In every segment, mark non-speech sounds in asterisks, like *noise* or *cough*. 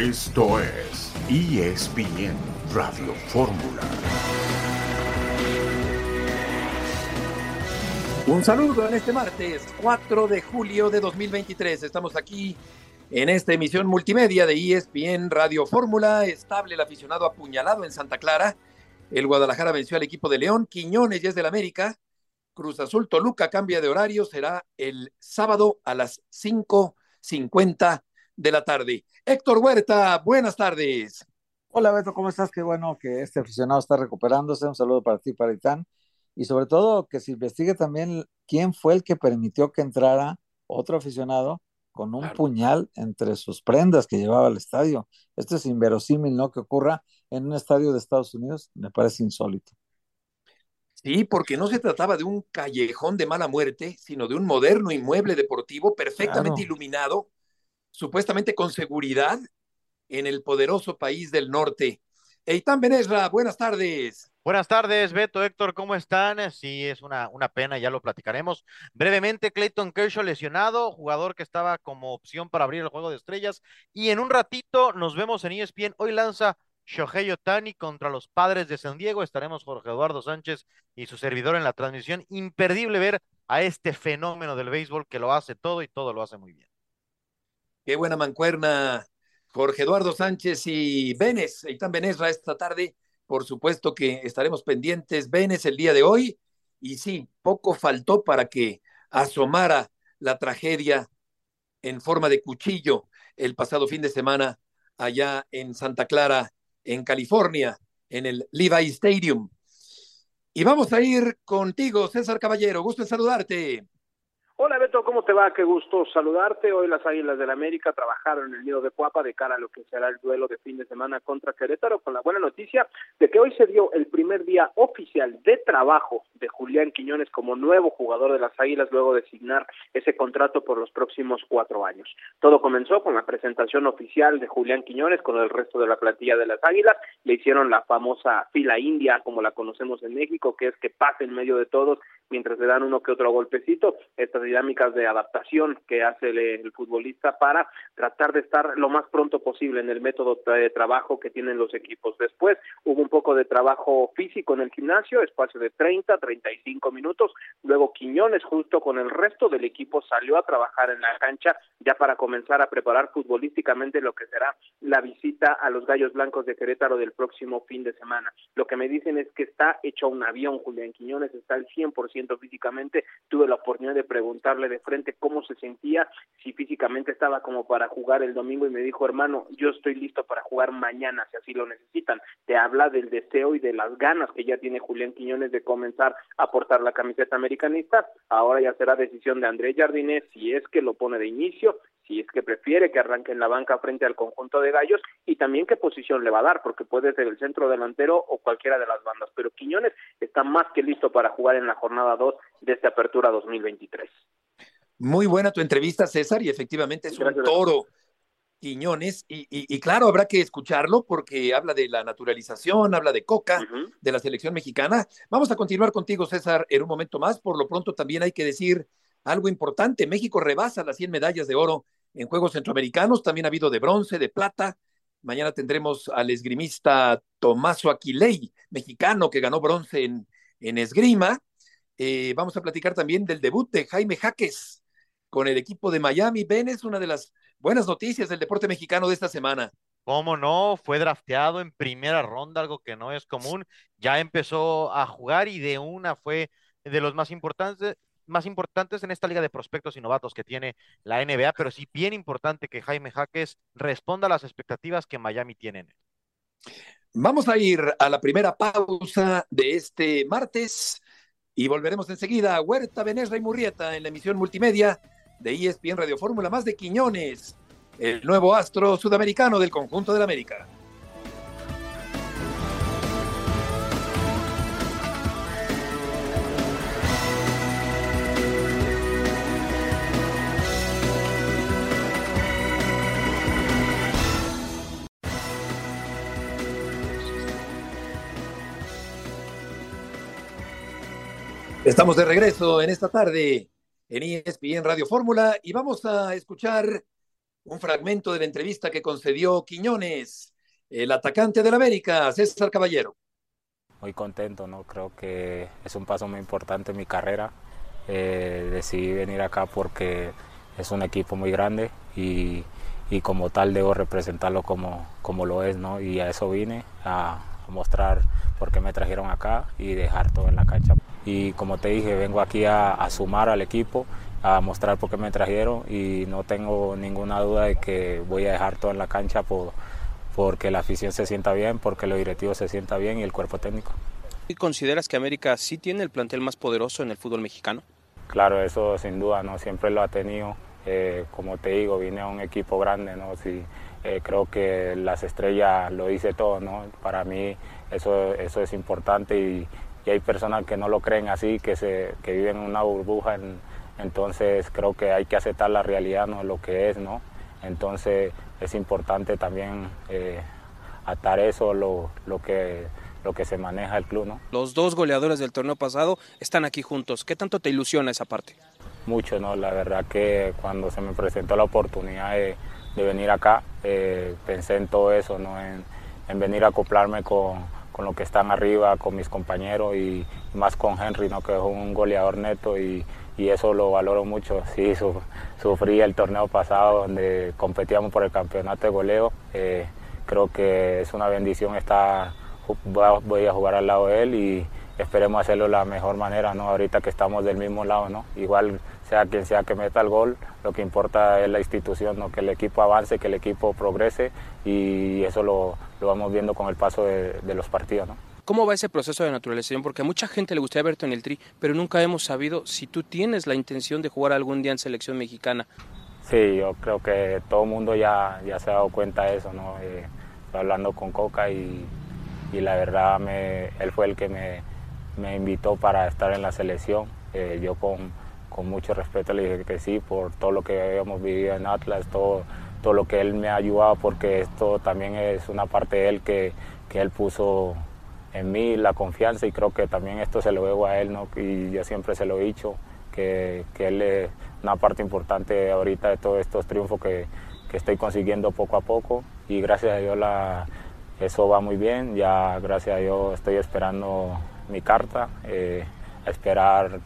Esto es ESPN Radio Fórmula. Un saludo en este martes 4 de julio de 2023. Estamos aquí en esta emisión multimedia de ESPN Radio Fórmula. Estable el aficionado apuñalado en Santa Clara. El Guadalajara venció al equipo de León. Quiñones ya es del América. Cruz Azul Toluca cambia de horario. Será el sábado a las 5.50 de la tarde. Héctor Huerta, buenas tardes. Hola Beto, ¿cómo estás? Qué bueno que este aficionado está recuperándose. Un saludo para ti, para Itán. Y sobre todo que se investigue también quién fue el que permitió que entrara otro aficionado con un puñal entre sus prendas que llevaba al estadio. Esto es inverosímil, ¿no? Que ocurra en un estadio de Estados Unidos, me parece insólito. Sí, porque no se trataba de un callejón de mala muerte, sino de un moderno inmueble deportivo perfectamente iluminado supuestamente con seguridad en el poderoso país del norte. Eitan Benesra, buenas tardes. Buenas tardes, Beto, Héctor, ¿cómo están? Sí, es una, una pena, ya lo platicaremos. Brevemente, Clayton Kershaw lesionado, jugador que estaba como opción para abrir el juego de estrellas. Y en un ratito nos vemos en ESPN. Hoy lanza Shohei Otani contra los padres de San Diego. Estaremos Jorge Eduardo Sánchez y su servidor en la transmisión. Imperdible ver a este fenómeno del béisbol que lo hace todo y todo lo hace muy bien. Qué buena mancuerna, Jorge Eduardo Sánchez y Benes, Eitan Benesra esta tarde. Por supuesto que estaremos pendientes, Benes, el día de hoy. Y sí, poco faltó para que asomara la tragedia en forma de cuchillo el pasado fin de semana allá en Santa Clara, en California, en el Levi Stadium. Y vamos a ir contigo, César Caballero. Gusto en saludarte. Hola Beto, ¿cómo te va? Qué gusto saludarte. Hoy las Águilas del la América trabajaron en el nido de Cuapa de cara a lo que será el duelo de fin de semana contra Querétaro con la buena noticia de que hoy se dio el primer día oficial de trabajo de Julián Quiñones como nuevo jugador de las Águilas luego de signar ese contrato por los próximos cuatro años. Todo comenzó con la presentación oficial de Julián Quiñones con el resto de la plantilla de las Águilas. Le hicieron la famosa fila india como la conocemos en México, que es que pase en medio de todos mientras le dan uno que otro golpecito. Estas dinámicas de adaptación que hace el, futbolista para tratar de estar lo más pronto posible en el método de trabajo que tienen los equipos. Después hubo un poco de trabajo físico en el gimnasio, espacio de 30, 35 minutos. Luego Quiñones, justo con el resto del equipo, salió a trabajar en la cancha ya para comenzar a preparar futbolísticamente lo que será la visita a los Gallos Blancos de Querétaro del próximo fin de semana. Lo que me dicen es que está hecho un avión, Julián Quiñones está al 100% físicamente. Tuve la oportunidad de preguntarle de frente cómo se sentía, si físicamente estaba como para jugar el domingo y me dijo, hermano, yo estoy listo para jugar mañana si así lo necesitan. Te habla del deseo y de las ganas que ya tiene Julián Quiñones de comenzar a portar la camiseta americanista. Ahora ya será decisión de Andrés Jardines si es que lo pone de inicio si es que prefiere que arranque en la banca frente al conjunto de gallos y también qué posición le va a dar, porque puede ser el centro delantero o cualquiera de las bandas, pero Quiñones está más que listo para jugar en la jornada 2 de esta apertura 2023. Muy buena tu entrevista, César, y efectivamente es un toro. Quiñones, y, claro, habrá que escucharlo porque habla de la naturalización, habla de Coca, de la selección mexicana. Vamos a continuar contigo, César, en un momento más. Por lo pronto también hay que decir algo importante. México rebasa las 100 medallas de oro en Juegos Centroamericanos, también ha habido de bronce, de plata. Mañana tendremos al esgrimista Tomaso Aquiley, mexicano, que ganó bronce en, esgrima. Eh, vamos a platicar también del debut de Jaime Jaques con el equipo de Miami. Ben es una de las buenas noticias del deporte mexicano de esta semana. ¿Cómo no? Fue drafteado en primera ronda, algo que no es común. Ya empezó a jugar y de una fue de los más importantes, más importantes en esta liga de prospectos y que tiene la NBA, pero sí bien importante que Jaime Jaques responda a las expectativas que Miami tiene. Vamos a ir a la primera pausa de este martes y volveremos enseguida a Huerta, Benesra y Murrieta en la emisión multimedia de ESPN Radio Fórmula más de Quiñones, el nuevo astro sudamericano del conjunto de la América. Estamos de regreso en esta tarde en ESPN Radio Fórmula y vamos a escuchar un fragmento de la entrevista que concedió Quiñones, el atacante del América, César Caballero. Muy contento, ¿no? Creo que es un paso muy importante en mi carrera. Eh, decidí venir acá porque es un equipo muy grande y, y, como tal debo representarlo como, como lo es, ¿no? Y a eso vine, a, mostrar por qué me trajeron acá y dejar todo en la cancha. Y como te dije, vengo aquí a, a sumar al equipo, a mostrar por qué me trajeron y no tengo ninguna duda de que voy a dejar todo en la cancha por, porque la afición se sienta bien, porque los directivos se sienta bien y el cuerpo técnico. ¿Y consideras que América sí tiene el plantel más poderoso en el fútbol mexicano? Claro, eso sin duda, ¿no? Siempre lo ha tenido. Eh, como te digo, vine a un equipo grande, ¿no? Sí, eh, creo que las estrellas lo dice todo, ¿no? Para mí eso, eso es importante y, y hay personas que no lo creen así, que, se, que viven en una burbuja, en, entonces creo que hay que aceptar la realidad, ¿no? Lo que es, ¿no? Entonces es importante también eh, atar eso, lo, lo, que, lo que se maneja el club. ¿no? Los dos goleadores del torneo pasado están aquí juntos. ¿Qué tanto te ilusiona esa parte? Mucho, ¿no? La verdad que cuando se me presentó la oportunidad de, venir acá, eh, pensé en todo eso, ¿no? En, en venir a acoplarme con, con lo que están arriba, con mis compañeros y, más con Henry, ¿no? que es un goleador neto y, y eso lo valoro mucho. Sí, sufrí el torneo pasado donde competíamos por el campeonato de goleo. Eh, creo que es una bendición estar, voy a jugar al lado de él y esperemos hacerlo de la mejor manera, ¿no? Ahorita que estamos del mismo lado, ¿no? Igual sea quien sea que meta el gol, lo que importa es la institución, ¿no? Que el equipo avance, que el equipo progrese y eso lo, lo vamos viendo con el paso de, de los partidos, ¿no? ¿Cómo va ese proceso de naturalización? Porque a mucha gente le gustaría verte en el tri, pero nunca hemos sabido si tú tienes la intención de jugar algún día en selección mexicana. Sí, yo creo que todo el mundo ya, ya se ha dado cuenta de eso, ¿no? Eh, hablando con Coca y, y la verdad me, él fue el que me, me, invitó para estar en la selección. Eh, yo con, con, mucho respeto le dije que sí por todo lo que habíamos vivido en Atlas, todo, todo lo que él me ha ayudado, porque esto también es una parte de él que, que él puso en mí la confianza y creo que también esto se lo debo a él, ¿no? y yo siempre se lo he dicho, que, que él es una parte importante ahorita de todos estos triunfos que, que estoy consiguiendo poco a poco y gracias a Dios la, eso va muy bien, ya gracias a Dios estoy esperando mi carta, eh, a esperar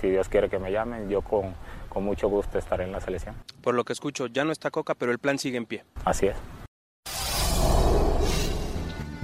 si Dios quiere que me llamen, yo con, con mucho gusto estaré en la selección. Por lo que escucho, ya no está Coca, pero el plan sigue en pie. Así es.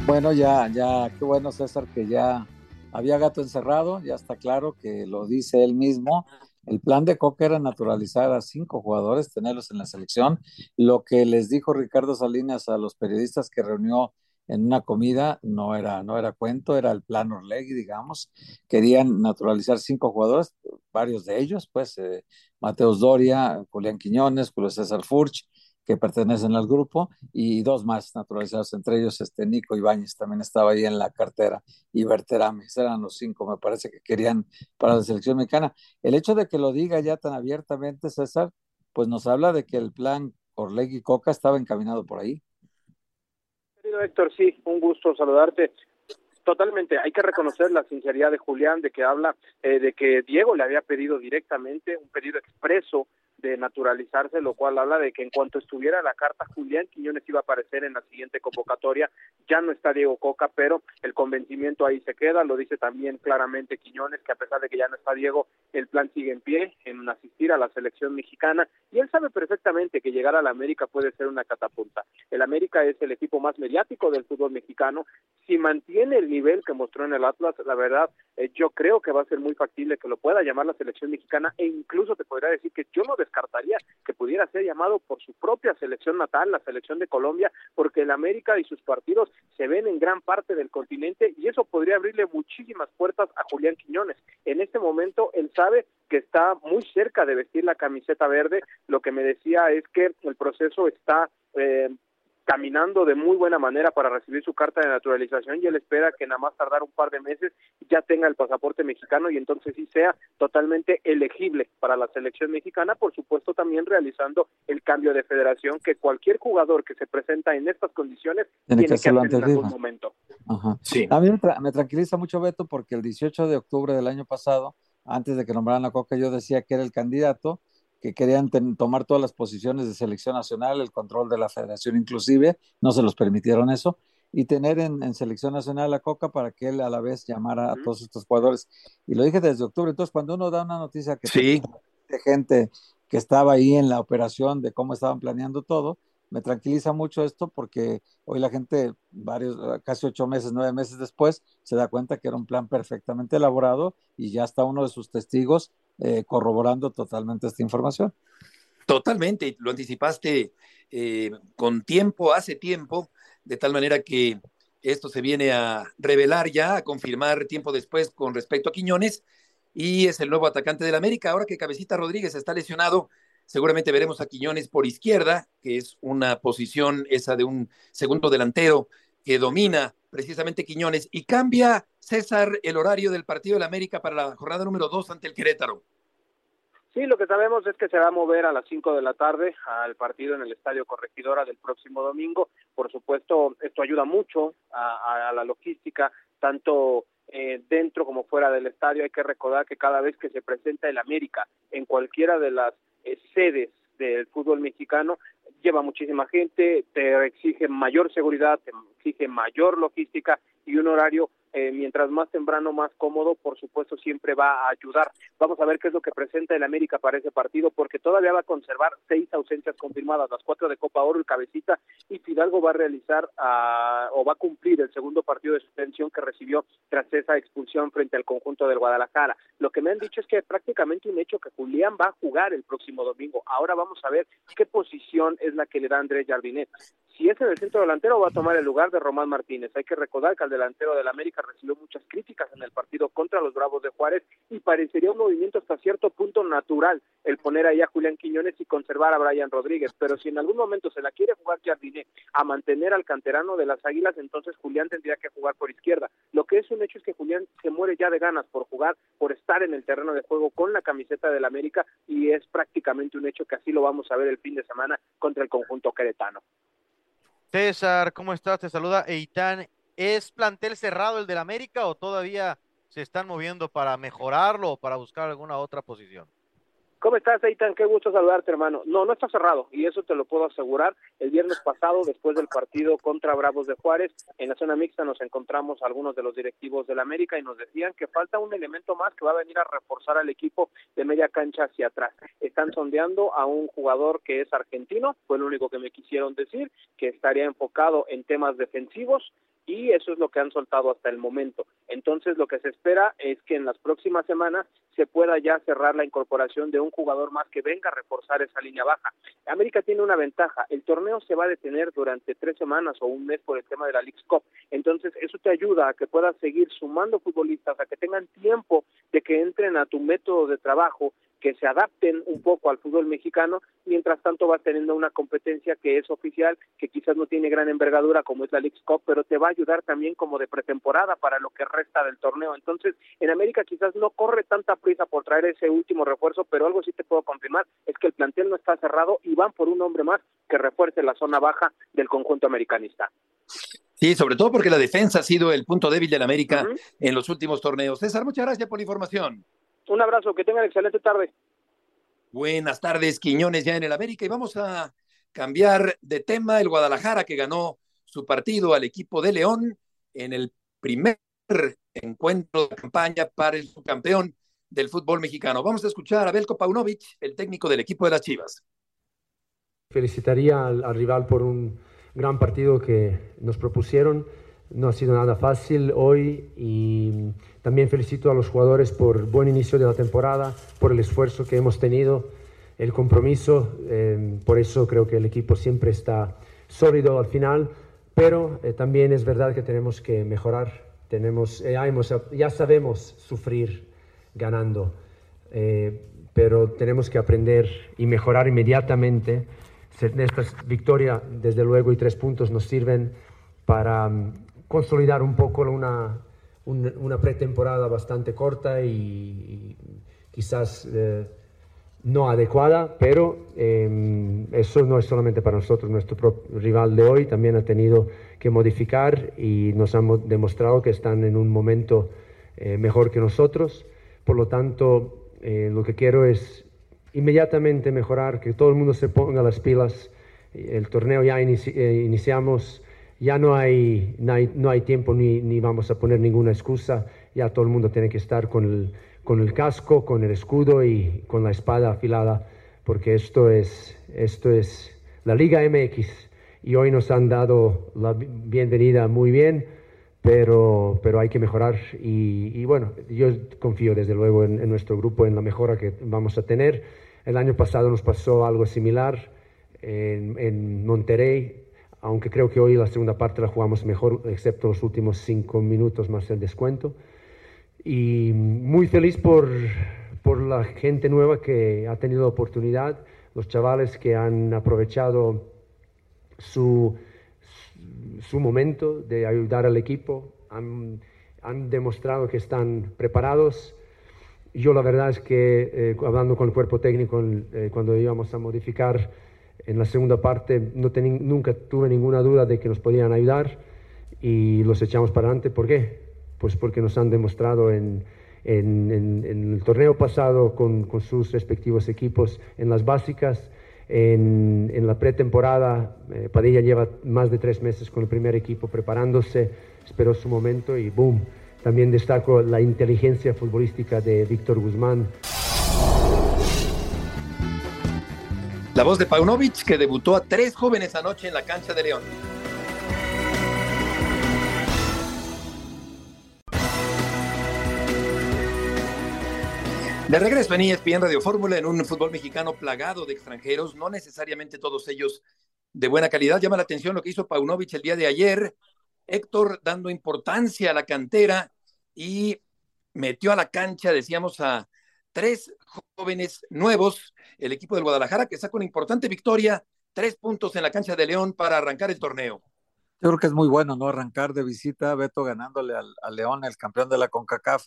Bueno, ya, ya, qué bueno César que ya había gato encerrado, ya está claro que lo dice él mismo. El plan de Coca era naturalizar a cinco jugadores, tenerlos en la selección. Lo que les dijo Ricardo Salinas a los periodistas que reunió en una comida no era, no era cuento, era el plan Orlegui, digamos. Querían naturalizar cinco jugadores, varios de ellos, pues eh, Mateus Doria, Julián Quiñones, Julio César Furch, que pertenecen al grupo y dos más naturalizados, entre ellos este Nico Ibáñez también estaba ahí en la cartera y Berterames, eran los cinco, me parece que querían para la selección mexicana. El hecho de que lo diga ya tan abiertamente, César, pues nos habla de que el plan Orlegui Coca estaba encaminado por ahí. Querido Héctor, sí, un gusto saludarte. Totalmente, hay que reconocer la sinceridad de Julián, de que habla eh, de que Diego le había pedido directamente un pedido expreso de naturalizarse, lo cual habla de que en cuanto estuviera la carta, Julián Quiñones iba a aparecer en la siguiente convocatoria. Ya no está Diego Coca, pero el convencimiento ahí se queda. Lo dice también claramente Quiñones, que a pesar de que ya no está Diego, el plan sigue en pie en asistir a la selección mexicana. Y él sabe perfectamente que llegar a la América puede ser una catapulta. El América es el equipo más mediático del fútbol mexicano. Si mantiene el nivel que mostró en el Atlas, la verdad, eh, yo creo que va a ser muy factible que lo pueda llamar la selección mexicana e incluso te podría decir que yo no descartaría que pudiera ser llamado por su propia selección natal, la selección de Colombia, porque el América y sus partidos se ven en gran parte del continente y eso podría abrirle muchísimas puertas a Julián Quiñones. En este momento él sabe que está muy cerca de vestir la camiseta verde. Lo que me decía es que el proceso está eh, caminando de muy buena manera para recibir su carta de naturalización y él espera que nada más tardar un par de meses ya tenga el pasaporte mexicano y entonces sí sea totalmente elegible para la selección mexicana, por supuesto también realizando el cambio de federación que cualquier jugador que se presenta en estas condiciones tiene, tiene que, que hacer en algún momento. Ajá. Sí. A mí me, tra me tranquiliza mucho Beto porque el 18 de octubre del año pasado, antes de que nombraran a Coca, yo decía que era el candidato que querían tomar todas las posiciones de selección nacional, el control de la federación inclusive, no se los permitieron eso, y tener en, selección nacional a Coca para que él a la vez llamara a todos estos jugadores. Y lo dije desde octubre, entonces cuando uno da una noticia que sí. de gente que estaba ahí en la operación, de cómo estaban planeando todo, me tranquiliza mucho esto porque hoy la gente, varios, casi ocho meses, nueve meses después, se da cuenta que era un plan perfectamente elaborado y ya está uno de sus testigos eh, corroborando totalmente esta información. Totalmente, lo anticipaste eh, con tiempo, hace tiempo, de tal manera que esto se viene a revelar ya, a confirmar tiempo después con respecto a Quiñones, y es el nuevo atacante del América. Ahora que Cabecita Rodríguez está lesionado, seguramente veremos a Quiñones por izquierda, que es una posición esa de un segundo delantero que domina precisamente Quiñones, y cambia César el horario del partido del América para la jornada número dos ante el Querétaro. Sí, lo que sabemos es que se va a mover a las 5 de la tarde al partido en el Estadio Corregidora del próximo domingo. Por supuesto, esto ayuda mucho a, la logística, tanto eh, dentro como fuera del estadio. Hay que recordar que cada vez que se presenta el América en cualquiera de las eh, sedes del fútbol mexicano, lleva muchísima gente, te exige mayor seguridad, te exige mayor logística y un horario eh, mientras más temprano, más cómodo, por supuesto, siempre va a ayudar. Vamos a ver qué es lo que presenta el América para ese partido, porque todavía va a conservar seis ausencias confirmadas, las cuatro de Copa Oro, el Cabecita, y Fidalgo va a realizar ah, o va a cumplir el segundo partido de suspensión que recibió tras esa expulsión frente al conjunto del Guadalajara. Lo que me han dicho es que es prácticamente un hecho que Julián va a jugar el próximo domingo. Ahora vamos a ver qué posición es la que le da Andrés Jardinet. Si es en el centro delantero, va a tomar el lugar de Román Martínez. Hay que recordar que al delantero del América recibió muchas críticas en el partido contra los Bravos de Juárez y parecería un movimiento hasta cierto punto natural el poner ahí a Julián Quiñones y conservar a Brian Rodríguez. Pero si en algún momento se la quiere jugar Jardiné a mantener al canterano de las Águilas, entonces Julián tendría que jugar por izquierda. Lo que es un hecho es que Julián se muere ya de ganas por jugar, por estar en el terreno de juego con la camiseta del América y es prácticamente un hecho que así lo vamos a ver el fin de semana contra el conjunto queretano. César, ¿cómo estás? Te saluda Eitan ¿Es plantel cerrado el del América o todavía se están moviendo para mejorarlo o para buscar alguna otra posición? ¿Cómo estás, Eitan? Qué gusto saludarte, hermano. No, no está cerrado, y eso te lo puedo asegurar. El viernes pasado, después del partido contra Bravos de Juárez, en la zona mixta nos encontramos algunos de los directivos del América y nos decían que falta un elemento más que va a venir a reforzar al equipo de media cancha hacia atrás. Están sondeando a un jugador que es argentino, fue lo único que me quisieron decir, que estaría enfocado en temas defensivos, y eso es lo que han soltado hasta el momento. Entonces lo que se espera es que en las próximas semanas se pueda ya cerrar la incorporación de un jugador más que venga a reforzar esa línea baja. América tiene una ventaja, el torneo se va a detener durante tres semanas o un mes por el tema de la League Cup, entonces eso te ayuda a que puedas seguir sumando futbolistas, a que tengan tiempo de que entren a tu método de trabajo que se adapten un poco al fútbol mexicano, mientras tanto vas teniendo una competencia que es oficial, que quizás no tiene gran envergadura como es la League Cup, pero te va a ayudar también como de pretemporada para lo que resta del torneo. Entonces, en América quizás no corre tanta prisa por traer ese último refuerzo, pero algo sí te puedo confirmar es que el plantel no está cerrado y van por un hombre más que refuerce la zona baja del conjunto americanista. Sí, sobre todo porque la defensa ha sido el punto débil del América en los últimos torneos. César, muchas gracias por la información. Un abrazo, que tengan excelente tarde. Buenas tardes, Quiñones ya en el América y vamos a cambiar de tema. El Guadalajara que ganó su partido al equipo de León en el primer encuentro de campaña para el subcampeón del fútbol mexicano. Vamos a escuchar a Belko Paunovic, el técnico del equipo de las Chivas. Felicitaría al rival por un gran partido que nos propusieron no ha sido nada fácil hoy y también felicito a los jugadores por buen inicio de la temporada, por el esfuerzo que hemos tenido, el compromiso. Eh, por eso creo que el equipo siempre está sólido al final, pero eh, también es verdad que tenemos que mejorar. Tenemos, eh, ya, sabemos sufrir ganando, pero tenemos que aprender y mejorar inmediatamente. Esta victoria, desde luego, y tres puntos nos sirven para consolidar un poco una, una, pretemporada bastante corta y, quizás eh, no adecuada, pero em, eso no es solamente para nosotros, nuestro rival de hoy también ha tenido que modificar y nos han demostrado que están en un momento eh, mejor que nosotros. Por lo tanto, eh, lo que quiero es inmediatamente mejorar, que todo el mundo se ponga las pilas. El torneo ya eh, iniciamos, ya no hay, no hay, tiempo ni, ni, vamos a poner ninguna excusa, ya todo el mundo tiene que estar con el, con el casco, con el escudo y con la espada afilada, porque esto es, esto es la Liga MX y hoy nos han dado la bienvenida muy bien pero, pero hay que mejorar. Y, bueno, yo confío desde luego en, nuestro grupo, en la mejora que vamos a tener. El año pasado nos pasó algo similar en, en Monterrey, aunque creo que hoy la segunda parte la jugamos mejor, excepto los últimos cinco minutos más el descuento. Y muy feliz por, por la gente nueva que ha tenido la oportunidad, los chavales que han aprovechado su su momento de ayudar al equipo, han, han demostrado que están preparados. Yo la verdad es que eh, hablando con el cuerpo técnico eh, cuando íbamos a modificar en la segunda parte, no nunca tuve ninguna duda de que nos podían ayudar y los echamos para adelante. ¿Por qué? Pues porque nos han demostrado en, en, en, el torneo pasado con, con, sus respectivos equipos en las básicas en, en la pretemporada. Eh, Padilla lleva más de tres meses con el primer equipo preparándose, esperó su momento y boom. También destaco la inteligencia futbolística de Víctor Guzmán. La voz de Paunovic que debutó a tres jóvenes anoche en la cancha de León. De regreso en ESPN Radio Fórmula en un fútbol mexicano plagado de extranjeros, no necesariamente todos ellos de buena calidad. Llama la atención lo que hizo Paunovic el día de ayer. Héctor dando importancia a la cantera y metió a la cancha, decíamos, a tres jóvenes nuevos. El equipo del Guadalajara que sacó una importante victoria, tres puntos en la cancha de León para arrancar el torneo. Yo creo que es muy bueno, ¿no? Arrancar de visita, Beto ganándole al, al León, el campeón de la CONCACAF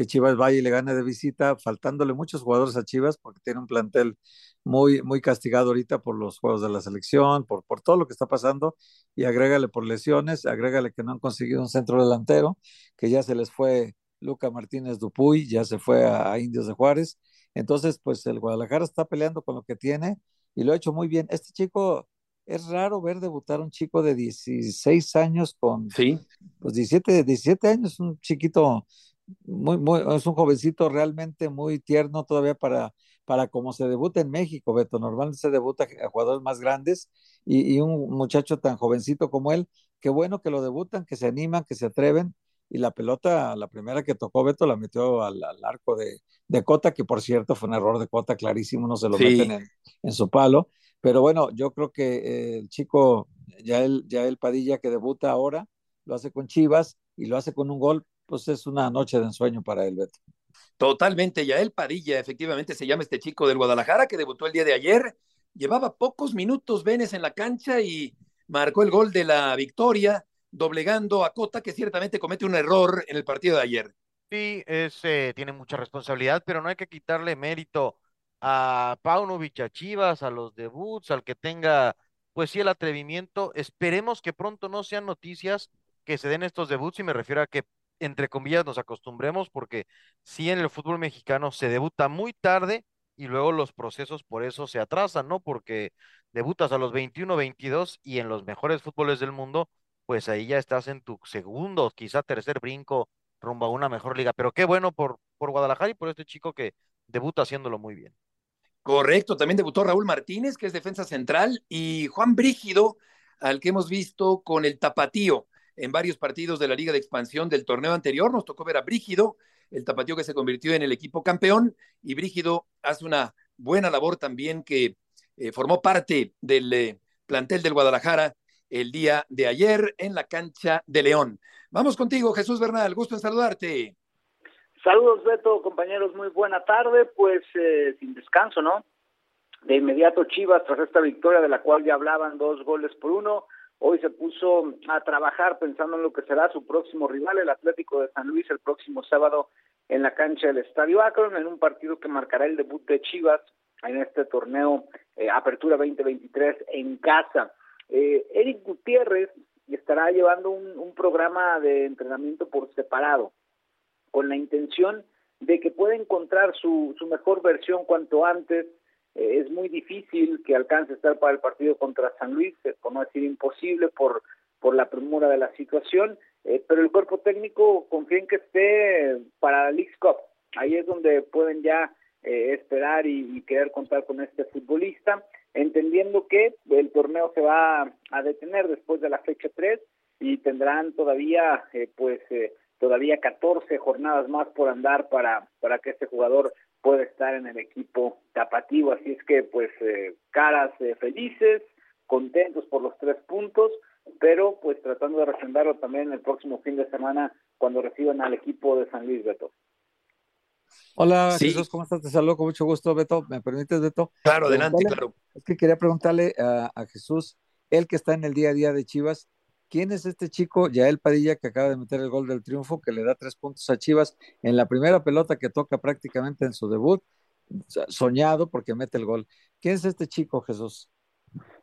que Chivas vaya y le gane de visita, faltándole muchos jugadores a Chivas porque tiene un plantel muy, muy castigado ahorita por los juegos de la selección, por, por todo lo que está pasando, y agrégale por lesiones, agrégale que no han conseguido un centro delantero, que ya se les fue Luca Martínez Dupuy, ya se fue a, Indios de Juárez. Entonces, pues el Guadalajara está peleando con lo que tiene y lo ha hecho muy bien. Este chico, es raro ver debutar un chico de 16 años con sí. pues 17, 17 años, un chiquito muy, muy, es un jovencito realmente muy tierno todavía para, para como se debuta en México, Beto. Normalmente se debuta a jugadores más grandes y, y, un muchacho tan jovencito como él, qué bueno que lo debutan, que se animan, que se atreven. Y la pelota, la primera que tocó Beto, la metió al, al arco de, de, Cota, que por cierto fue un error de Cota clarísimo, no se lo sí. meten en, en, su palo. Pero bueno, yo creo que eh, el chico, ya el, ya el Padilla que debuta ahora, lo hace con Chivas y lo hace con un gol pues es una noche de ensueño para él, Beto. Totalmente, Yael Padilla, efectivamente se llama este chico del Guadalajara que debutó el día de ayer. Llevaba pocos minutos Venes en la cancha y marcó el gol de la victoria, doblegando a Cota, que ciertamente comete un error en el partido de ayer. Sí, es, eh, tiene mucha responsabilidad, pero no hay que quitarle mérito a Paunovic, a Chivas, a los debuts, al que tenga, pues sí, el atrevimiento. Esperemos que pronto no sean noticias que se den estos debuts y me refiero a que entre comillas, nos acostumbremos, porque sí en el fútbol mexicano se debuta muy tarde y luego los procesos por eso se atrasan, ¿no? Porque debutas a los 21, 22 y en los mejores fútboles del mundo, pues ahí ya estás en tu segundo, quizá tercer brinco rumbo a una mejor liga. Pero qué bueno por, por Guadalajara y por este chico que debuta haciéndolo muy bien. Correcto, también debutó Raúl Martínez, que es defensa central, y Juan Brígido, al que hemos visto con el tapatío en varios partidos de la Liga de Expansión del torneo anterior. Nos tocó ver a Brígido, el tapatío que se convirtió en el equipo campeón, y Brígido hace una buena labor también que eh, formó parte del eh, plantel del Guadalajara el día de ayer en la cancha de León. Vamos contigo, Jesús Bernal, gusto en saludarte. Saludos, Beto, compañeros, muy buena tarde, pues eh, sin descanso, ¿no? De inmediato Chivas, tras esta victoria de la cual ya hablaban dos goles por uno, Hoy se puso a trabajar pensando en lo que será su próximo rival, el Atlético de San Luis, el próximo sábado en la cancha del Estadio Akron, en un partido que marcará el debut de Chivas en este torneo eh, Apertura 2023 en casa. Eh, Eric Gutiérrez estará llevando un, programa de entrenamiento por separado, con la intención de que pueda encontrar su, su mejor versión cuanto antes eh, es muy difícil que alcance a estar para el partido contra San Luis, por no decir imposible por, por la premura de la situación, eh, pero el cuerpo técnico confía en que esté para la League Cup. Ahí es donde pueden ya eh, esperar y, querer contar con este futbolista, entendiendo que el torneo se va a detener después de la fecha 3 y tendrán todavía pues todavía 14 jornadas más por andar para para que este jugador puede estar en el equipo tapativo. Así es que, pues, eh, caras eh, felices, contentos por los tres puntos, pero pues tratando de refrendarlo también el próximo fin de semana cuando reciban al equipo de San Luis, Beto. Hola, Jesús, ¿cómo estás? Te saludo con mucho gusto, Beto. ¿Me permites, Beto? Claro, adelante, claro. Es que quería preguntarle a, a Jesús, él que está en el día a día de Chivas, ¿Quién es este chico, Yael Padilla, que acaba de meter el gol del triunfo, que le da tres puntos a Chivas en la primera pelota que toca prácticamente en su debut? Soñado porque mete el gol. ¿Quién es este chico, Jesús?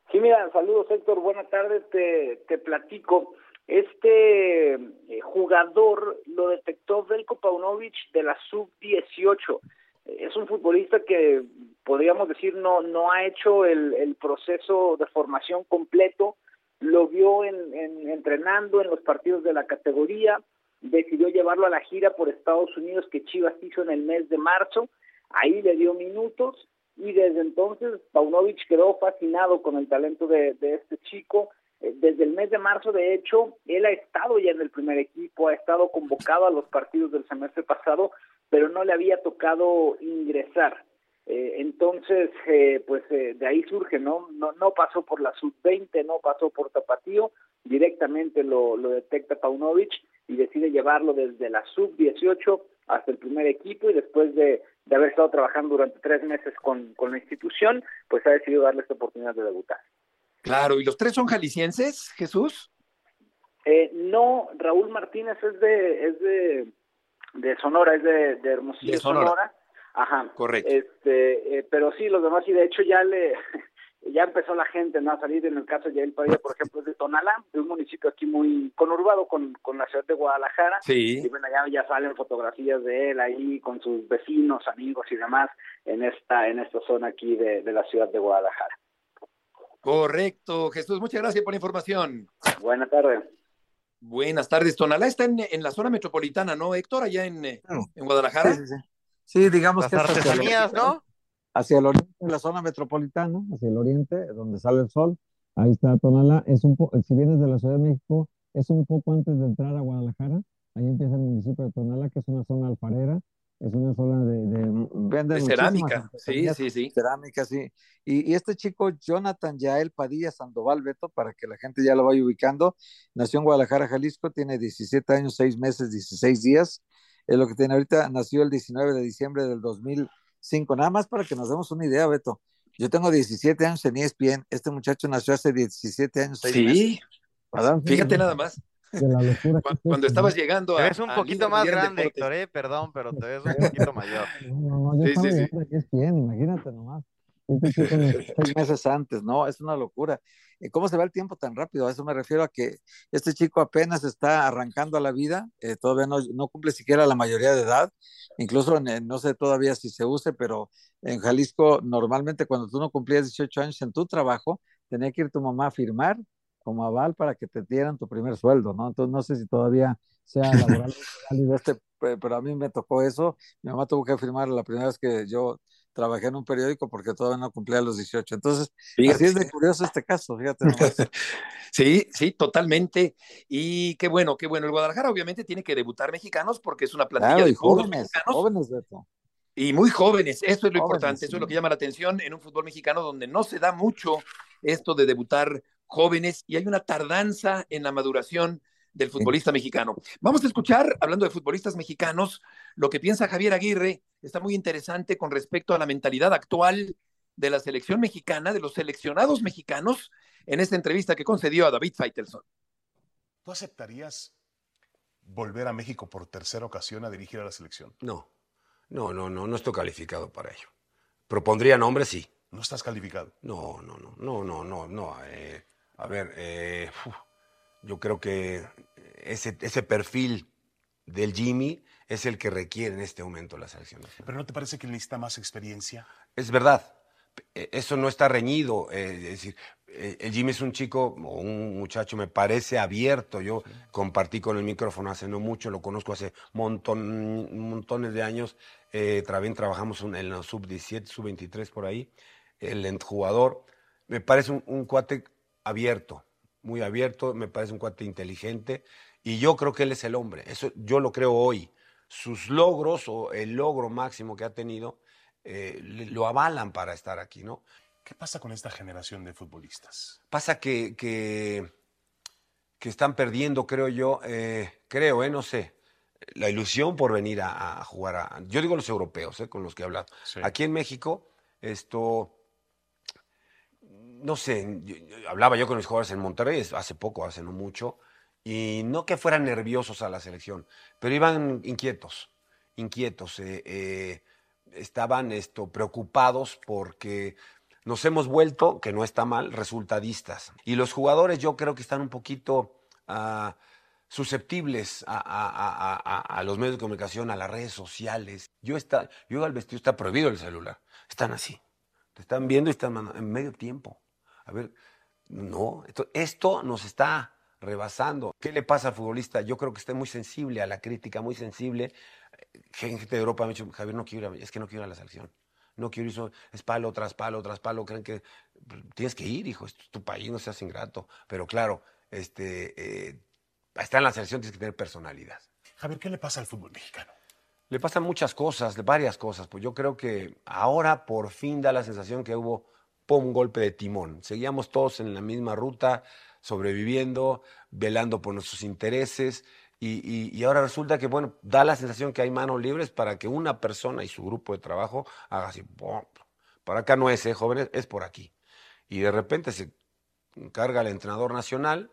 Sí, mira, saludos Héctor, buenas tardes, te, te platico. Este eh, jugador lo detectó Velko Paunovic de la sub-18. Es un futbolista que podríamos decir no, no ha hecho el, proceso de formación completo lo vio en, entrenando en los partidos de la categoría, decidió llevarlo a la gira por Estados Unidos que Chivas hizo en el mes de marzo, ahí le dio minutos y desde entonces Paunovic quedó fascinado con el talento de, este chico. Eh, desde el mes de marzo, de hecho, él ha estado ya en el primer equipo, ha estado convocado a los partidos del semestre pasado, pero no le había tocado ingresar. Eh, entonces, eh, pues eh, de ahí surge, ¿no? ¿no? No pasó por la sub-20, no pasó por Tapatío, directamente lo, lo detecta Paunovic y decide llevarlo desde la sub-18 hasta el primer equipo y después de, de, haber estado trabajando durante tres meses con, con la institución, pues ha decidido darle esta oportunidad de debutar. Claro, ¿y los tres son jaliscienses, Jesús? no, Raúl Martínez es de, es de, de Sonora, es de, de Hermosillo, Sonora Ajá. Correcto. Este, eh, pero sí, los demás, y de hecho ya le *laughs* ya empezó la gente ¿no? a salir en el caso de Yael Padilla, por ejemplo, es de Tonalá, de un municipio aquí muy conurbado con, con la ciudad de Guadalajara. Sí. Y bueno, ya, ya salen fotografías de él ahí con sus vecinos, amigos y demás en esta, en esta zona aquí de, de la ciudad de Guadalajara. Correcto, Jesús, muchas gracias por la información. Buenas tardes. Buenas tardes. Tonalá está en, en la zona metropolitana, ¿no, Héctor? Allá en, en Guadalajara. Sí, sí, sí. Sí, digamos que hacia el, ¿no? Hacia el oriente, en la zona metropolitana, hacia el oriente, donde sale el sol. Ahí está Tonalá. Es un si vienes de la Ciudad de México, es un poco antes de entrar a Guadalajara. Ahí empieza el municipio de Tonalá, que es una zona alfarera. Es una zona de, de, cerámica. Sí, sí, sí. Cerámica, sí. Y, y, este chico, Jonathan Yael Padilla Sandoval Beto, para que la gente ya lo vaya ubicando, nació en Guadalajara, Jalisco, tiene 17 años, 6 meses, 16 días es lo que tiene ahorita, nació el 19 de diciembre del 2005. Nada más para que nos demos una idea, Beto. Yo tengo 17 años en ESPN, este muchacho nació hace 17 años. Sí, fíjate nada más. Cuando, estabas llegando a. Te ves un poquito más grande, Héctor, eh, perdón, pero te ves un *laughs* poquito mayor. No, no, yo sí, sí, sí. ESPN, imagínate nomás. *laughs* Este seis meses antes, ¿no? Es una locura. Eh, ¿Cómo se va el tiempo tan rápido? A eso me refiero a que este chico apenas está arrancando a la vida, eh, todavía no, no, cumple siquiera la mayoría de edad, incluso no sé todavía si se use, pero en Jalisco normalmente cuando tú no cumplías 18 años en tu trabajo, tenía que ir tu mamá a firmar como aval para que te dieran tu primer sueldo, ¿no? Entonces no sé si todavía sea laboral este, pero a mí me tocó eso, mi mamá tuvo que firmar la primera vez que yo trabajé en un periódico porque todavía no cumplía los 18. Entonces, así es de curioso este caso, fíjate. *laughs* sí, sí, totalmente. Y qué bueno, qué bueno. El Guadalajara obviamente tiene que debutar mexicanos porque es una plantilla de jóvenes, jóvenes, Beto. Y muy jóvenes, eso es lo importante, eso es lo que llama la atención en un fútbol mexicano donde no se da mucho esto de debutar jóvenes y hay una tardanza en la maduración del futbolista mexicano. Vamos a escuchar, hablando de futbolistas mexicanos, lo que piensa Javier Aguirre. Está muy interesante con respecto a la mentalidad actual de la selección mexicana, de los seleccionados mexicanos, en esta entrevista que concedió a David Feitelson. ¿Tú aceptarías volver a México por tercera ocasión a dirigir a la selección? No, no, no, no, no estoy calificado para ello. Propondría nombres, sí. ¿No estás calificado? No, no, no, no, no, no, no. Eh, a ver, eh, yo creo que ese, ese perfil del Jimmy es el que requiere en este momento la selección. ¿Pero no te parece que necesita más experiencia? Es verdad, eh, eso no está reñido, eh, es decir, eh, el Jimmy es un chico o un muchacho, me parece abierto. Yo compartí con el micrófono hace no mucho, lo conozco hace montón, montones de años. también trabajamos en la sub-17, sub-23 por ahí. El jugador me parece un, un, cuate abierto, muy abierto, me parece un cuate inteligente y yo creo que él es el hombre. Eso yo lo creo hoy. Sus logros o el logro máximo que ha tenido eh, lo avalan para estar aquí, ¿no? ¿Qué pasa con esta generación de futbolistas? Pasa que, que, están perdiendo, creo yo, eh, creo, eh, no sé, la ilusión por venir a, jugar a, yo digo los europeos, eh, con los que he hablado. Aquí en México, esto, no sé, hablaba yo con mis jugadores en Monterrey hace poco, hace no mucho, y no que fueran nerviosos a la selección, pero iban inquietos, inquietos. Eh, estaban esto, preocupados porque nos hemos vuelto, que no está mal, resultadistas. Y los jugadores yo creo que están un poquito uh, susceptibles a, los medios de comunicación, a las redes sociales. Yo, está, yo al vestido está prohibido el celular. Están así. Te están viendo y están en medio tiempo. A ver, no, esto, esto nos está rebasando. ¿Qué le pasa al futbolista? Yo creo que está muy sensible a la crítica, muy sensible gente de Europa me ha dicho, Javier, no quiero ir, es que no quiero ir a la selección. No quiero ir, es palo tras palo tras palo. Creen que tienes que ir, hijo, es tu país, no seas ingrato. Pero claro, este, eh, estar en la selección tienes que tener personalidad. Javier, ¿qué le pasa al fútbol mexicano? Le pasan muchas cosas, varias cosas. Pues yo creo que ahora por fin da la sensación que hubo un golpe de timón. Seguíamos todos en la misma ruta, sobreviviendo, velando por nuestros intereses. Y, ahora resulta que, bueno, da la sensación que hay manos libres para que una persona y su grupo de trabajo haga así, por acá no es, ¿eh, jóvenes, es por aquí. Y de repente se encarga el entrenador nacional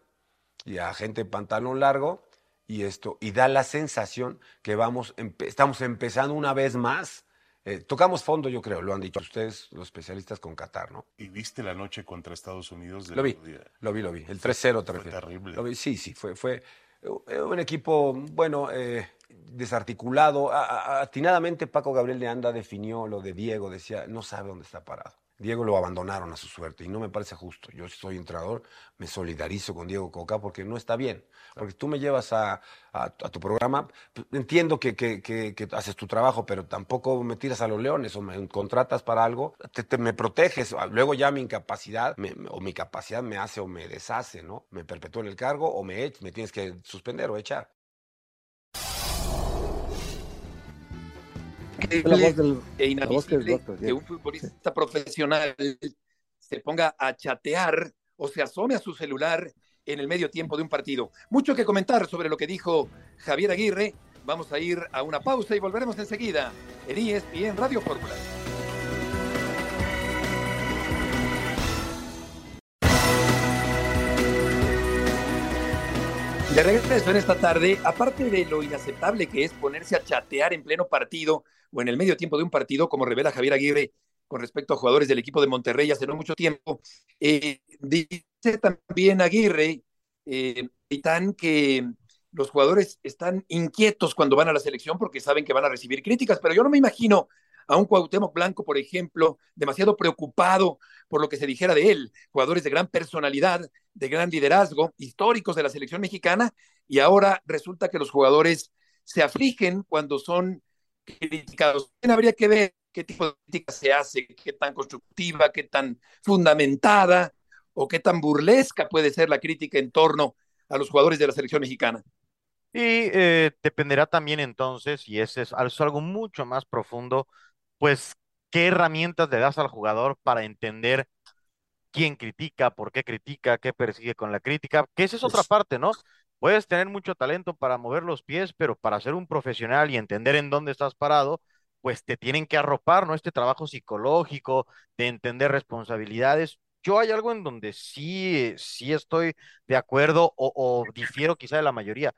y a gente de pantalón largo y esto, y da la sensación que vamos, estamos empezando una vez más. Eh, tocamos fondo, yo creo, lo han dicho ustedes, los especialistas con Qatar, ¿no? ¿Y viste la noche contra Estados Unidos? lo vi, lo vi, lo vi. El 3-0 Fue terrible. Lo vi, sí, sí, fue, fue, un equipo, bueno, eh, desarticulado. atinadamente Paco Gabriel de Anda definió lo de Diego, decía, no sabe dónde está parado. Diego lo abandonaron a su suerte y no me parece justo. Yo soy entrenador, me solidarizo con Diego Coca porque no está bien. Porque tú me llevas a, tu programa, pues, entiendo que, que, haces tu trabajo, pero tampoco me tiras a los leones o me contratas para algo, te, me proteges. Luego ya mi incapacidad o mi capacidad me hace o me deshace, ¿no? Me perpetúa en el cargo o me, me tienes que suspender o echar. E inadmisible que un futbolista profesional se ponga a chatear o se asome a su celular en el medio tiempo de un partido. Mucho que comentar sobre lo que dijo Javier Aguirre. Vamos a ir a una pausa y volveremos enseguida en ESPN Radio Fórmula. De regreso en esta tarde, aparte de lo inaceptable que es ponerse a chatear en pleno partido o en el medio tiempo de un partido, como revela Javier Aguirre con respecto a jugadores del equipo de Monterrey hace no mucho tiempo, eh, dice también Aguirre, eh, que los jugadores están inquietos cuando van a la selección porque saben que van a recibir críticas, pero yo no me imagino a un Cuauhtémoc Blanco, por ejemplo, demasiado preocupado por lo que se dijera de él, jugadores de gran personalidad, de gran liderazgo, históricos de la selección mexicana, y ahora resulta que los jugadores se afligen cuando son criticados. Habría que ver qué tipo de crítica se hace, qué tan constructiva, qué tan fundamentada o qué tan burlesca puede ser la crítica en torno a los jugadores de la selección mexicana. Y eh, dependerá también entonces, y ese es algo mucho más profundo, pues, ¿qué herramientas le das al jugador para entender quién critica, por qué critica, qué persigue con la crítica? Que esa es otra parte, ¿no? Puedes tener mucho talento para mover los pies, pero para ser un profesional y entender en dónde estás parado, pues te tienen que arropar, ¿no? Este trabajo psicológico, de entender responsabilidades. Yo hay algo en donde sí, sí estoy de acuerdo o, o difiero quizá de la mayoría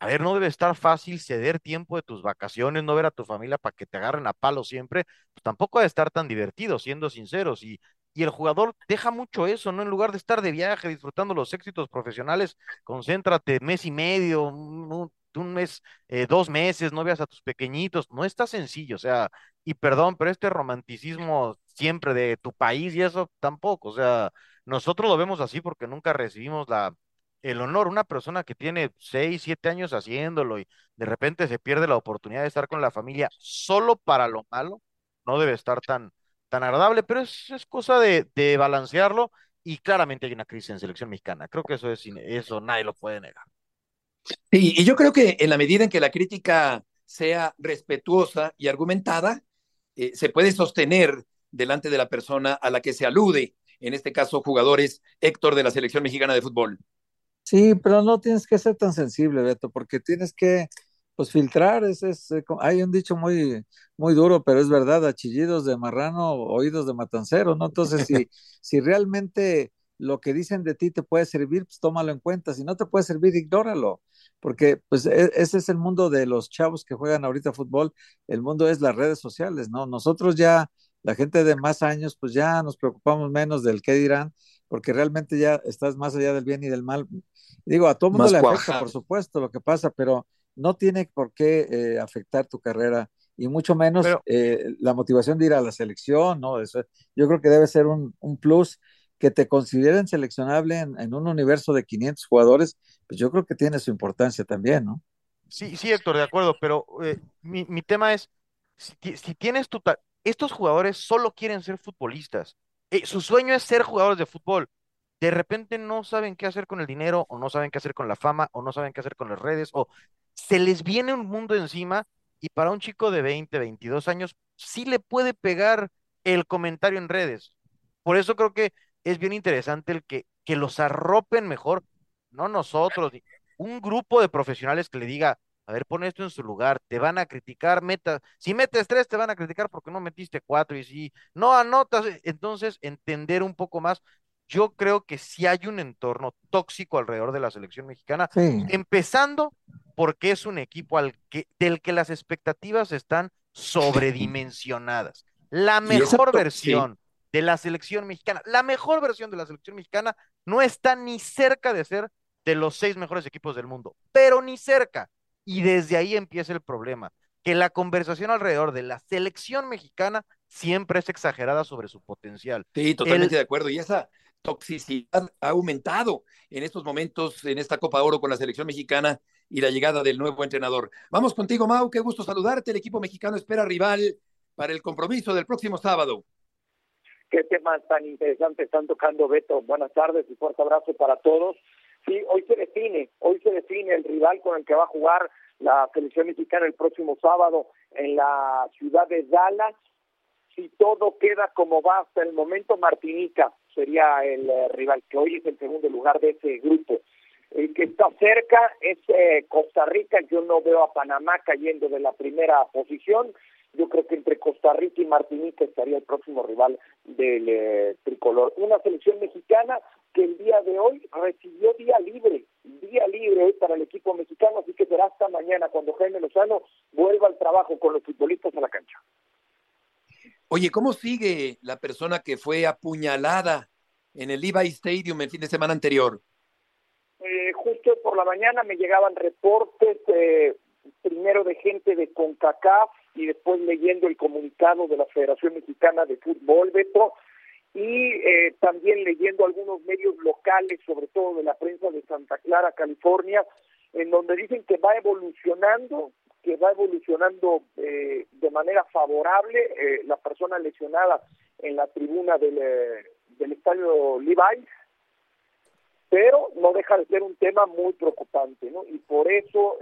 a ver, no debe estar fácil ceder tiempo de tus vacaciones, no ver a tu familia para que te agarren a palo siempre, pues tampoco debe estar tan divertido, siendo sinceros. Y, y el jugador deja mucho eso, ¿no? En lugar de estar de viaje, disfrutando los éxitos profesionales, concéntrate mes y medio, un mes, eh, dos meses, no veas a tus pequeñitos, no está sencillo, o sea, y perdón, pero este romanticismo siempre de tu país y eso tampoco, o sea, nosotros lo vemos así porque nunca recibimos la, el honor, una persona que tiene seis, siete años haciéndolo y de repente se pierde la oportunidad de estar con la familia solo para lo malo, no debe estar tan, tan agradable, pero es, es cosa de, de balancearlo y claramente hay una crisis en selección mexicana. Creo que eso es eso nadie lo puede negar. Sí, y yo creo que en la medida en que la crítica sea respetuosa y argumentada, eh, se puede sostener delante de la persona a la que se alude, en este caso jugadores Héctor de la selección mexicana de fútbol. Sí, pero no tienes que ser tan sensible, Beto, porque tienes que pues filtrar, es, es, eh, hay un dicho muy, muy duro, pero es verdad, achillidos de marrano, oídos de matancero, ¿no? Entonces, si, *laughs* si realmente lo que dicen de ti te puede servir, pues tómalo en cuenta, si no te puede servir, ignóralo, porque pues e, ese es el mundo de los chavos que juegan ahorita fútbol, el mundo es las redes sociales, ¿no? Nosotros ya, la gente de más años, pues ya nos preocupamos menos del qué dirán, porque realmente ya estás más allá del bien y del mal. Digo, a todo mundo le afecta, por supuesto, lo que pasa, pero no tiene por qué eh, afectar tu carrera y mucho menos eh, la motivación de ir a la selección, ¿no? Eso, yo creo que debe ser un, un plus que te consideren seleccionable en, un universo de 500 jugadores, pues yo creo que tiene su importancia también, ¿no? Sí, sí, Héctor, de acuerdo, pero eh, mi, mi, tema es, si, si tienes tu... Estos jugadores solo quieren ser futbolistas. Su sueño es ser jugadores de fútbol de repente no saben qué hacer con el dinero, o no saben qué hacer con la fama, o no saben qué hacer con las redes, o se les viene un mundo encima y para un chico de 20, 22 años sí le puede pegar el comentario en redes. Por eso creo que es bien interesante el que, que los arropen mejor, no nosotros, un grupo de profesionales que le diga, a ver, pon esto en su lugar, te van a criticar, meta, si metes tres te van a criticar porque no metiste cuatro y si no anotas, entonces entender un poco más, yo creo que sí hay un entorno tóxico alrededor de la selección mexicana, empezando porque es un equipo al que, del que las expectativas están sobredimensionadas. La mejor versión de la selección mexicana, la mejor versión de la selección mexicana no está ni cerca de ser de los seis mejores equipos del mundo, pero ni cerca. Y desde ahí empieza el problema, que la conversación alrededor de la selección mexicana siempre es exagerada sobre su potencial. Sí, totalmente de acuerdo. Y esa, toxicidad ha aumentado en estos momentos en esta Copa Oro con la selección mexicana y la llegada del nuevo entrenador. Vamos contigo, Mau, qué gusto saludarte. El equipo mexicano espera rival para el compromiso del próximo sábado. Qué temas tan interesantes están tocando, Beto. Buenas tardes y fuerte abrazo para todos. Sí, hoy se define, hoy se define el rival con el que va a jugar la selección mexicana el próximo sábado en la ciudad de Dallas. Si todo queda como va hasta el momento, Martinica sería el eh, rival, que hoy es el segundo lugar de ese grupo. El que está cerca es eh, Costa Rica, yo no veo a Panamá cayendo de la primera posición, yo creo que entre Costa Rica y Martinica estaría el próximo rival del eh, tricolor. Una selección mexicana que el día de hoy recibió día libre, día libre hoy para el equipo mexicano, así que será hasta mañana cuando Jaime Lozano vuelva al trabajo con los futbolistas a la cancha. Oye, ¿cómo sigue la persona que fue apuñalada en el Levi Stadium el fin de semana anterior? Eh, justo por la mañana me llegaban reportes, eh, primero de gente de CONCACAF y después leyendo el comunicado de la Federación Mexicana de Fútbol, Beto, y eh, también leyendo algunos medios locales, sobre todo de la prensa de Santa Clara, California, en donde dicen que va evolucionando, que va evolucionando eh, de manera favorable. Eh, la persona lesionada en la tribuna del, eh, del estadio Levi, pero no deja de ser un tema muy preocupante, ¿no? Y por eso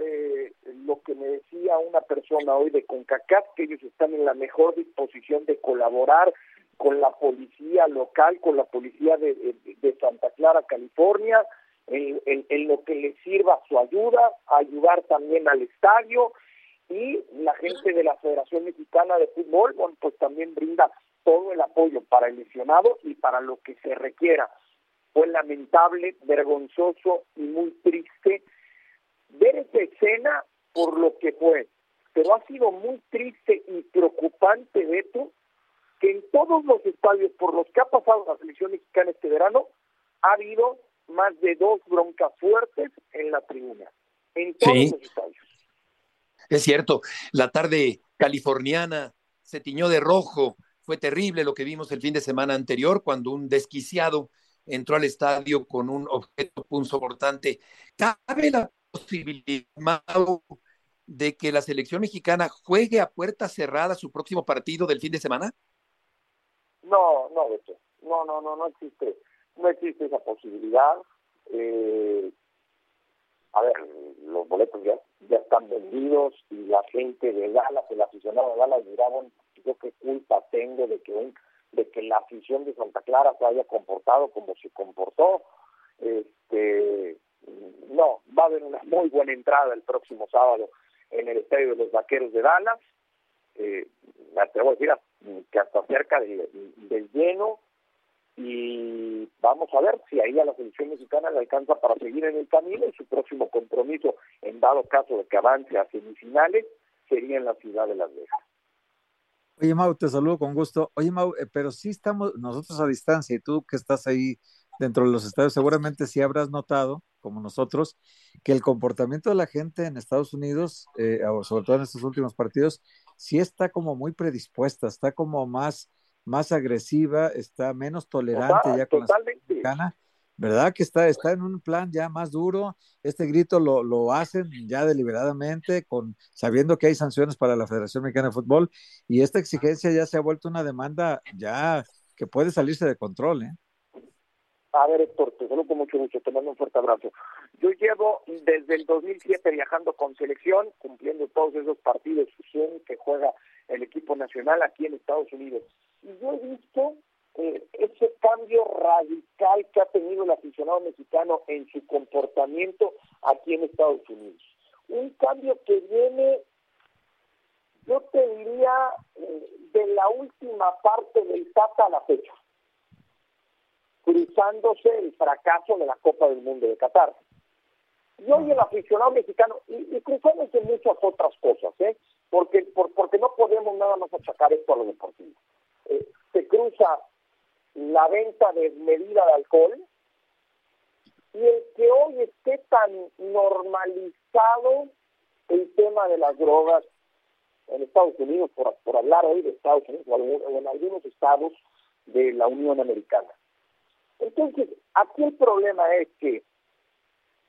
lo que me decía una persona hoy de CONCACAF, que ellos están en la mejor disposición de colaborar con la policía local, con la policía de, Santa Clara, California, en, en, lo que les sirva su ayuda, ayudar también al estadio y la gente de la Federación Mexicana de Fútbol, bueno, pues también brinda todo el apoyo para el lesionado y para lo que se requiera. Fue lamentable, vergonzoso y muy triste ver esa escena por lo que fue, pero ha sido muy triste y preocupante, Beto, que en todos los estadios por los que ha pasado la selección mexicana este verano, ha habido más de dos broncas fuertes en la tribuna. en todos los estadios. Es cierto, la tarde californiana se tiñó de rojo. Fue terrible lo que vimos el fin de semana anterior cuando un desquiciado entró al estadio con un objeto punzocortante. ¿Cabe la posibilidad, de que la selección mexicana juegue a puerta cerrada su próximo partido del fin de semana? No, no, Beto. No, no, no, no existe. No existe esa posibilidad. Eh, a ver, los boletos ya, están vendidos y la gente de Dallas, el aficionado de Dallas miraban, yo qué culpa tengo de que de que la afición de Santa Clara se haya comportado como se comportó. Este, no, va a haber una muy buena entrada el próximo sábado en el estadio de los Vaqueros de Dallas. Eh, me atrevo a decir que hasta cerca del lleno y vamos a ver si ahí a la selección mexicana le alcanza para seguir en el camino y su próximo compromiso, en dado caso de que avance a semifinales, sería en la ciudad de Las Vegas. Oye, Mau, te saludo con gusto. Oye, Mau, eh, pero sí estamos nosotros a distancia y tú que estás ahí dentro de los estados, seguramente sí habrás notado, como nosotros, que el comportamiento de la gente en Estados Unidos, eh, sobre todo en estos últimos partidos, sí está como muy predispuesta, está como más más agresiva, está menos tolerante ya con la mexicana, ¿verdad? Que está, está en un plan ya más duro. Este grito lo, lo hacen ya deliberadamente, con, sabiendo que hay sanciones para la Federación Mexicana de Fútbol, y esta exigencia ya se ha vuelto una demanda ya que puede salirse de control, ¿eh? A ver, Héctor, te saludo con mucho te mando un fuerte abrazo. Yo llevo desde el 2007 viajando con selección, cumpliendo todos esos partidos que juega el equipo nacional aquí en Estados Unidos. Y yo he visto eh, ese cambio radical que ha tenido el aficionado mexicano en su comportamiento aquí en Estados Unidos. Un cambio que viene, yo te diría, eh, de la última parte del Tata a la fecha cruzándose el fracaso de la Copa del Mundo de Qatar. Y hoy el aficionado mexicano, y, y cruzándose muchas otras cosas, ¿eh? porque, porque no podemos nada más achacar esto a lo deportivo. Eh, se cruza la venta desmedida de alcohol y el que hoy esté tan normalizado el tema de las drogas en Estados Unidos, por, por hablar hoy de Estados Unidos o en algunos estados de la Unión Americana. Entonces, aquí el problema es que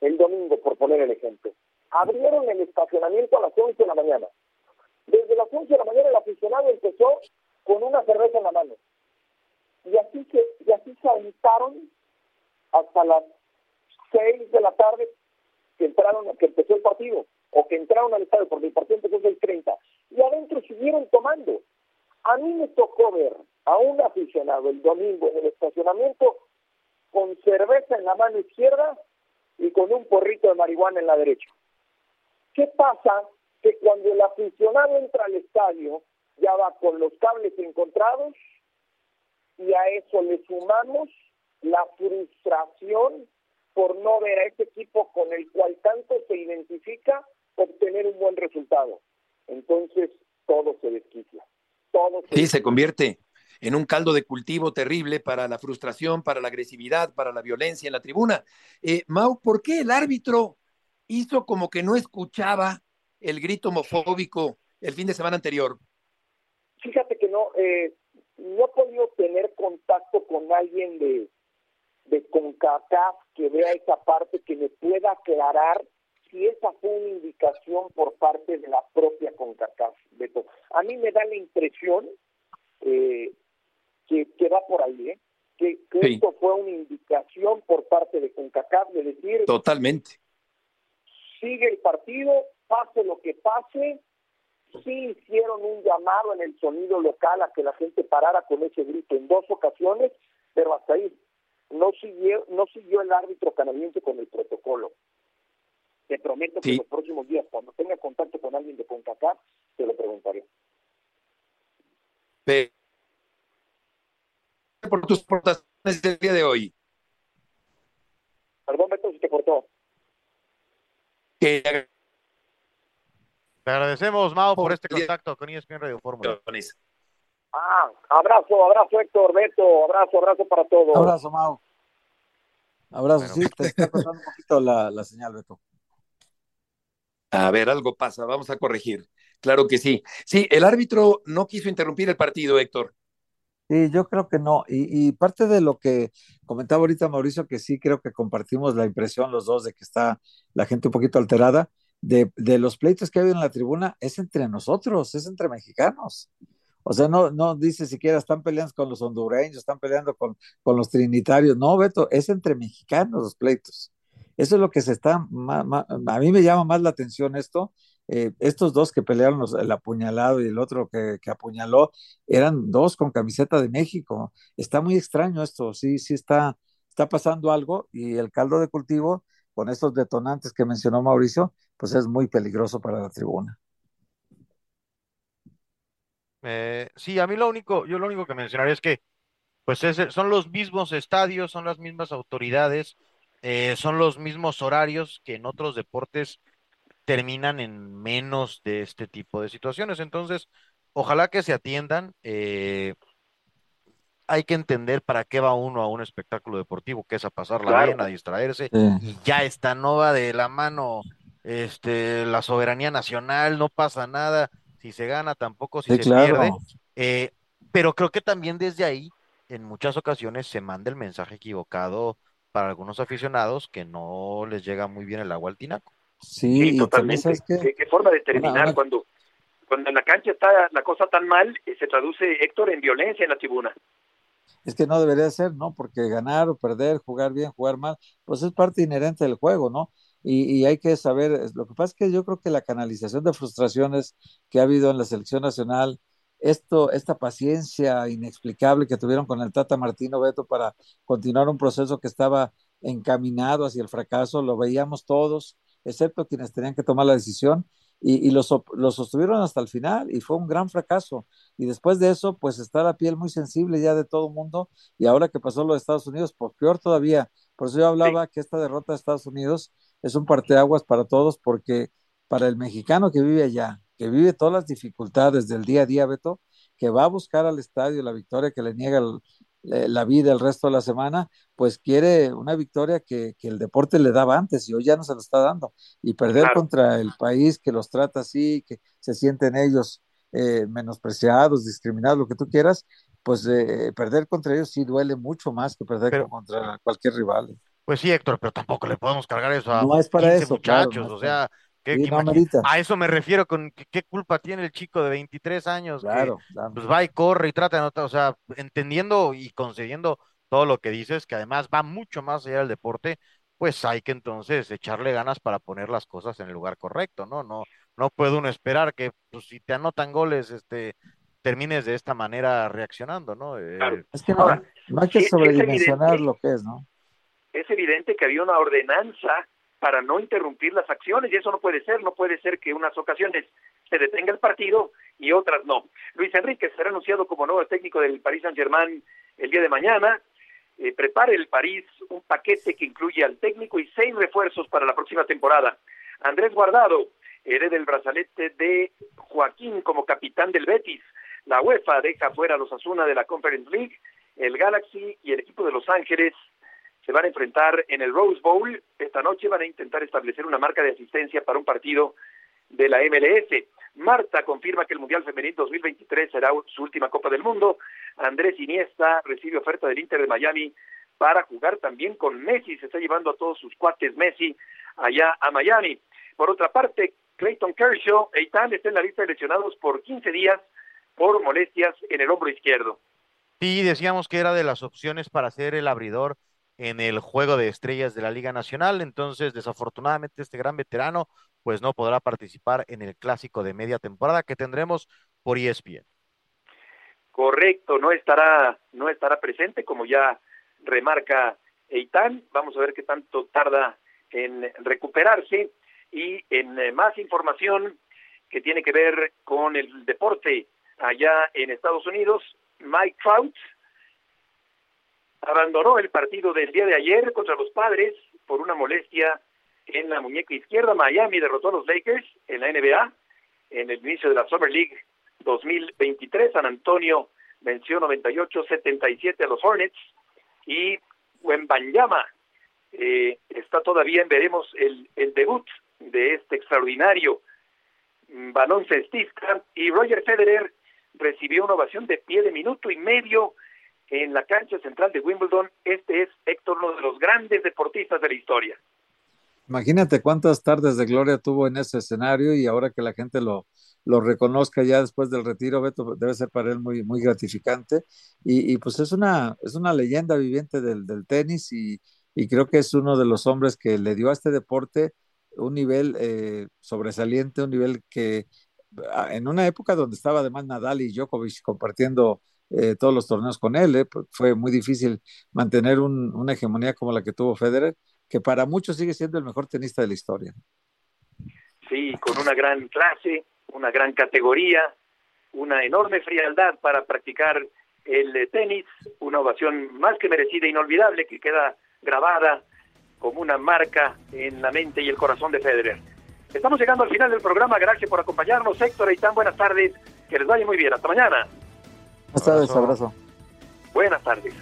el domingo, por poner el ejemplo, abrieron el estacionamiento a las 11 de la mañana. Desde las 11 de la mañana el aficionado empezó con una cerveza en la mano. Y así se, y así se aventaron hasta las 6 de la tarde que entraron, que empezó el partido, o que entraron al estadio, porque el partido empezó el 30. Y adentro siguieron tomando. A mí me tocó ver a un aficionado el domingo en el estacionamiento con cerveza en la mano izquierda y con un porrito de marihuana en la derecha. ¿Qué pasa? Que cuando el aficionado entra al estadio, ya va con los cables encontrados y a eso le sumamos la frustración por no ver a ese equipo con el cual tanto se identifica obtener un buen resultado. Entonces todo se desquicia. Todo sí, se convierte en un caldo de cultivo terrible para la frustración, para la agresividad, para la violencia en la tribuna. Eh, Mau, ¿por qué el árbitro hizo como que no escuchaba el grito homofóbico el fin de semana anterior? Fíjate que no, eh, no he podido tener contacto con alguien de, de CONCACAF que vea esa parte, que me pueda aclarar si esa fue una indicación por parte de la propia CONCACAF. Beto. A mí me da la impresión eh, que, va por ahí, ¿eh? que, esto fue una indicación por parte de CONCACAF de decir... Totalmente. Sigue el partido, pase lo que pase, sí hicieron un llamado en el sonido local a que la gente parara con ese grito en dos ocasiones, pero hasta ahí no siguió, no siguió el árbitro canadiense con el protocolo. Te prometo que en los próximos días, cuando tenga contacto con alguien de CONCACAF, te lo preguntaré por tus aportaciones del día de hoy. Perdón, Beto, si te cortó. Te agradecemos, Mao, por este contacto con ESPN Radio Fórmula. Ah, abrazo, abrazo, Héctor, Beto, abrazo, abrazo para todos. Abrazo, Mao. Abrazo, sí, te está cortando un poquito la, la señal, Beto. A ver, algo pasa, vamos a corregir. Claro que sí. Sí, el árbitro no quiso interrumpir el partido, Héctor. Sí, yo creo que no. Y, parte de lo que comentaba ahorita Mauricio, que sí creo que compartimos la impresión los dos de que está la gente un poquito alterada, de, de los pleitos que ha habido en la tribuna, es entre nosotros, es entre mexicanos. O sea, no, no dice siquiera están peleando con los hondureños, están peleando con, con los trinitarios. No, Beto, es entre mexicanos los pleitos. Eso es lo que se está, a mí me llama más la atención esto. Eh, estos dos que pelearon, el apuñalado y el otro que, que, apuñaló, eran dos con camiseta de México. Está muy extraño esto, sí, sí está, está pasando algo y el caldo de cultivo con estos detonantes que mencionó Mauricio, pues es muy peligroso para la tribuna. Eh, sí, a mí lo único, yo lo único que mencionaría es que, pues son los mismos estadios, son las mismas autoridades, eh, son los mismos horarios que en otros deportes terminan en menos de este tipo de situaciones. Entonces, ojalá que se atiendan. Eh, hay que entender para qué va uno a un espectáculo deportivo, que es a pasarla bien, a distraerse, y ya está, no va de la mano este, la soberanía nacional, no pasa nada si se gana, tampoco si se pierde. Eh, pero creo que también desde ahí, en muchas ocasiones, se manda el mensaje equivocado para algunos aficionados que no les llega muy bien el agua al tinaco. Sí, totalmente. ¿Qué, forma de terminar cuando cuando en la cancha está la cosa tan mal, eh, se traduce, Héctor, en violencia en la tribuna. Es que no debería ser, ¿no? Porque ganar o perder, jugar bien, jugar mal, pues es parte inherente del juego, ¿no? y, hay que saber, lo que pasa es que yo creo que la canalización de frustraciones que ha habido en la selección nacional, esto, esta paciencia inexplicable que tuvieron con el Tata Martino Beto para continuar un proceso que estaba encaminado hacia el fracaso, lo veíamos todos, excepto quienes tenían que tomar la decisión, y, y lo, sostuvieron hasta el final y fue un gran fracaso. Y después de eso, pues está la piel muy sensible ya de todo el mundo, y ahora que pasó lo de Estados Unidos, pues peor todavía. Por eso yo hablaba que esta derrota de Estados Unidos es un parteaguas para todos porque para el mexicano que vive allá, que vive todas las dificultades del día a día, Beto, que va a buscar al estadio la victoria que le niega la vida el resto de la semana, pues quiere una victoria que, el deporte le daba antes y hoy ya no se lo está dando. Y perder contra el país que los trata así, que se sienten ellos eh, menospreciados, discriminados, lo que tú quieras, pues eh, perder contra ellos sí duele mucho más que perder contra cualquier rival. Pues sí, Héctor, pero tampoco le podemos cargar eso a no es para eso, muchachos, o sea, a eso me refiero con qué culpa tiene el chico de 23 años claro, pues va y corre y trata de notar, o sea, entendiendo y concediendo todo lo que dices, que además va mucho más allá del deporte, pues hay que entonces echarle ganas para poner las cosas en el lugar correcto, ¿no? No, no puede uno esperar que pues, si te anotan goles, este, termines de esta manera reaccionando, ¿no? Eh, es que no, no hay que sobredimensionar lo que es, ¿no? es evidente que había una ordenanza para no interrumpir las acciones y eso no puede ser, no puede ser que unas ocasiones se detenga el partido y otras no. Luis Enrique será anunciado como nuevo técnico del Paris Saint-Germain el día de mañana. Eh, prepare el París un paquete que incluye al técnico y seis refuerzos para la próxima temporada. Andrés Guardado hereda el brazalete de Joaquín como capitán del Betis. La UEFA deja fuera a los Asuna de la Conference League. El Galaxy y el equipo de Los Ángeles se van a enfrentar en el Rose Bowl. Esta noche van a intentar establecer una marca de asistencia para un partido de la MLS. Marta confirma que el Mundial Femenil 2023 será su última Copa del Mundo. Andrés Iniesta recibe oferta del Inter de Miami para jugar también con Messi. Se está llevando a todos sus cuates Messi allá a Miami. Por otra parte, Clayton Kershaw e Itán está en la lista de lesionados por 15 días por molestias en el hombro izquierdo. Sí, decíamos que era de las opciones para ser el abridor en el juego de estrellas de la Liga Nacional. Entonces, desafortunadamente, este gran veterano pues no podrá participar en el clásico de media temporada que tendremos por ESPN. Correcto, no estará, no estará presente, como ya remarca Eitan. Vamos a ver qué tanto tarda en recuperarse. Y en eh, más información que tiene que ver con el deporte allá en Estados Unidos, Mike Trout, abandonó el partido del día de ayer contra los padres por una molestia en la muñeca izquierda. Miami derrotó a los Lakers en la NBA en el inicio de la Summer League 2023. San Antonio venció 98-77 a los Hornets y Wembanyama eh, está todavía en veremos el, el debut de este extraordinario baloncestista y Roger Federer recibió una ovación de pie de minuto y medio en la cancha central de Wimbledon. Este es Héctor, uno de los grandes deportistas de la historia. Imagínate cuántas tardes de gloria tuvo en ese escenario y ahora que la gente lo, lo reconozca ya después del retiro, Beto, debe ser para él muy, muy gratificante. Y, pues es una, es una leyenda viviente del, del tenis y, y, creo que es uno de los hombres que le dio a este deporte un nivel eh, sobresaliente, un nivel que en una época donde estaba además Nadal y Djokovic compartiendo eh, todos los torneos con él, eh, pues, fue muy difícil mantener una hegemonía como la que tuvo Federer, que para muchos sigue siendo el mejor tenista de la historia. Sí, con una gran clase, una gran categoría, una enorme frialdad para practicar el tenis, una ovación más que merecida e inolvidable que queda grabada como una marca en la mente y el corazón de Federer. Estamos llegando al final del programa. Gracias por acompañarnos, Héctor tan Buenas tardes. Que les vaya muy bien. Hasta mañana. Buenas tardes. Abrazo. Buenas tardes.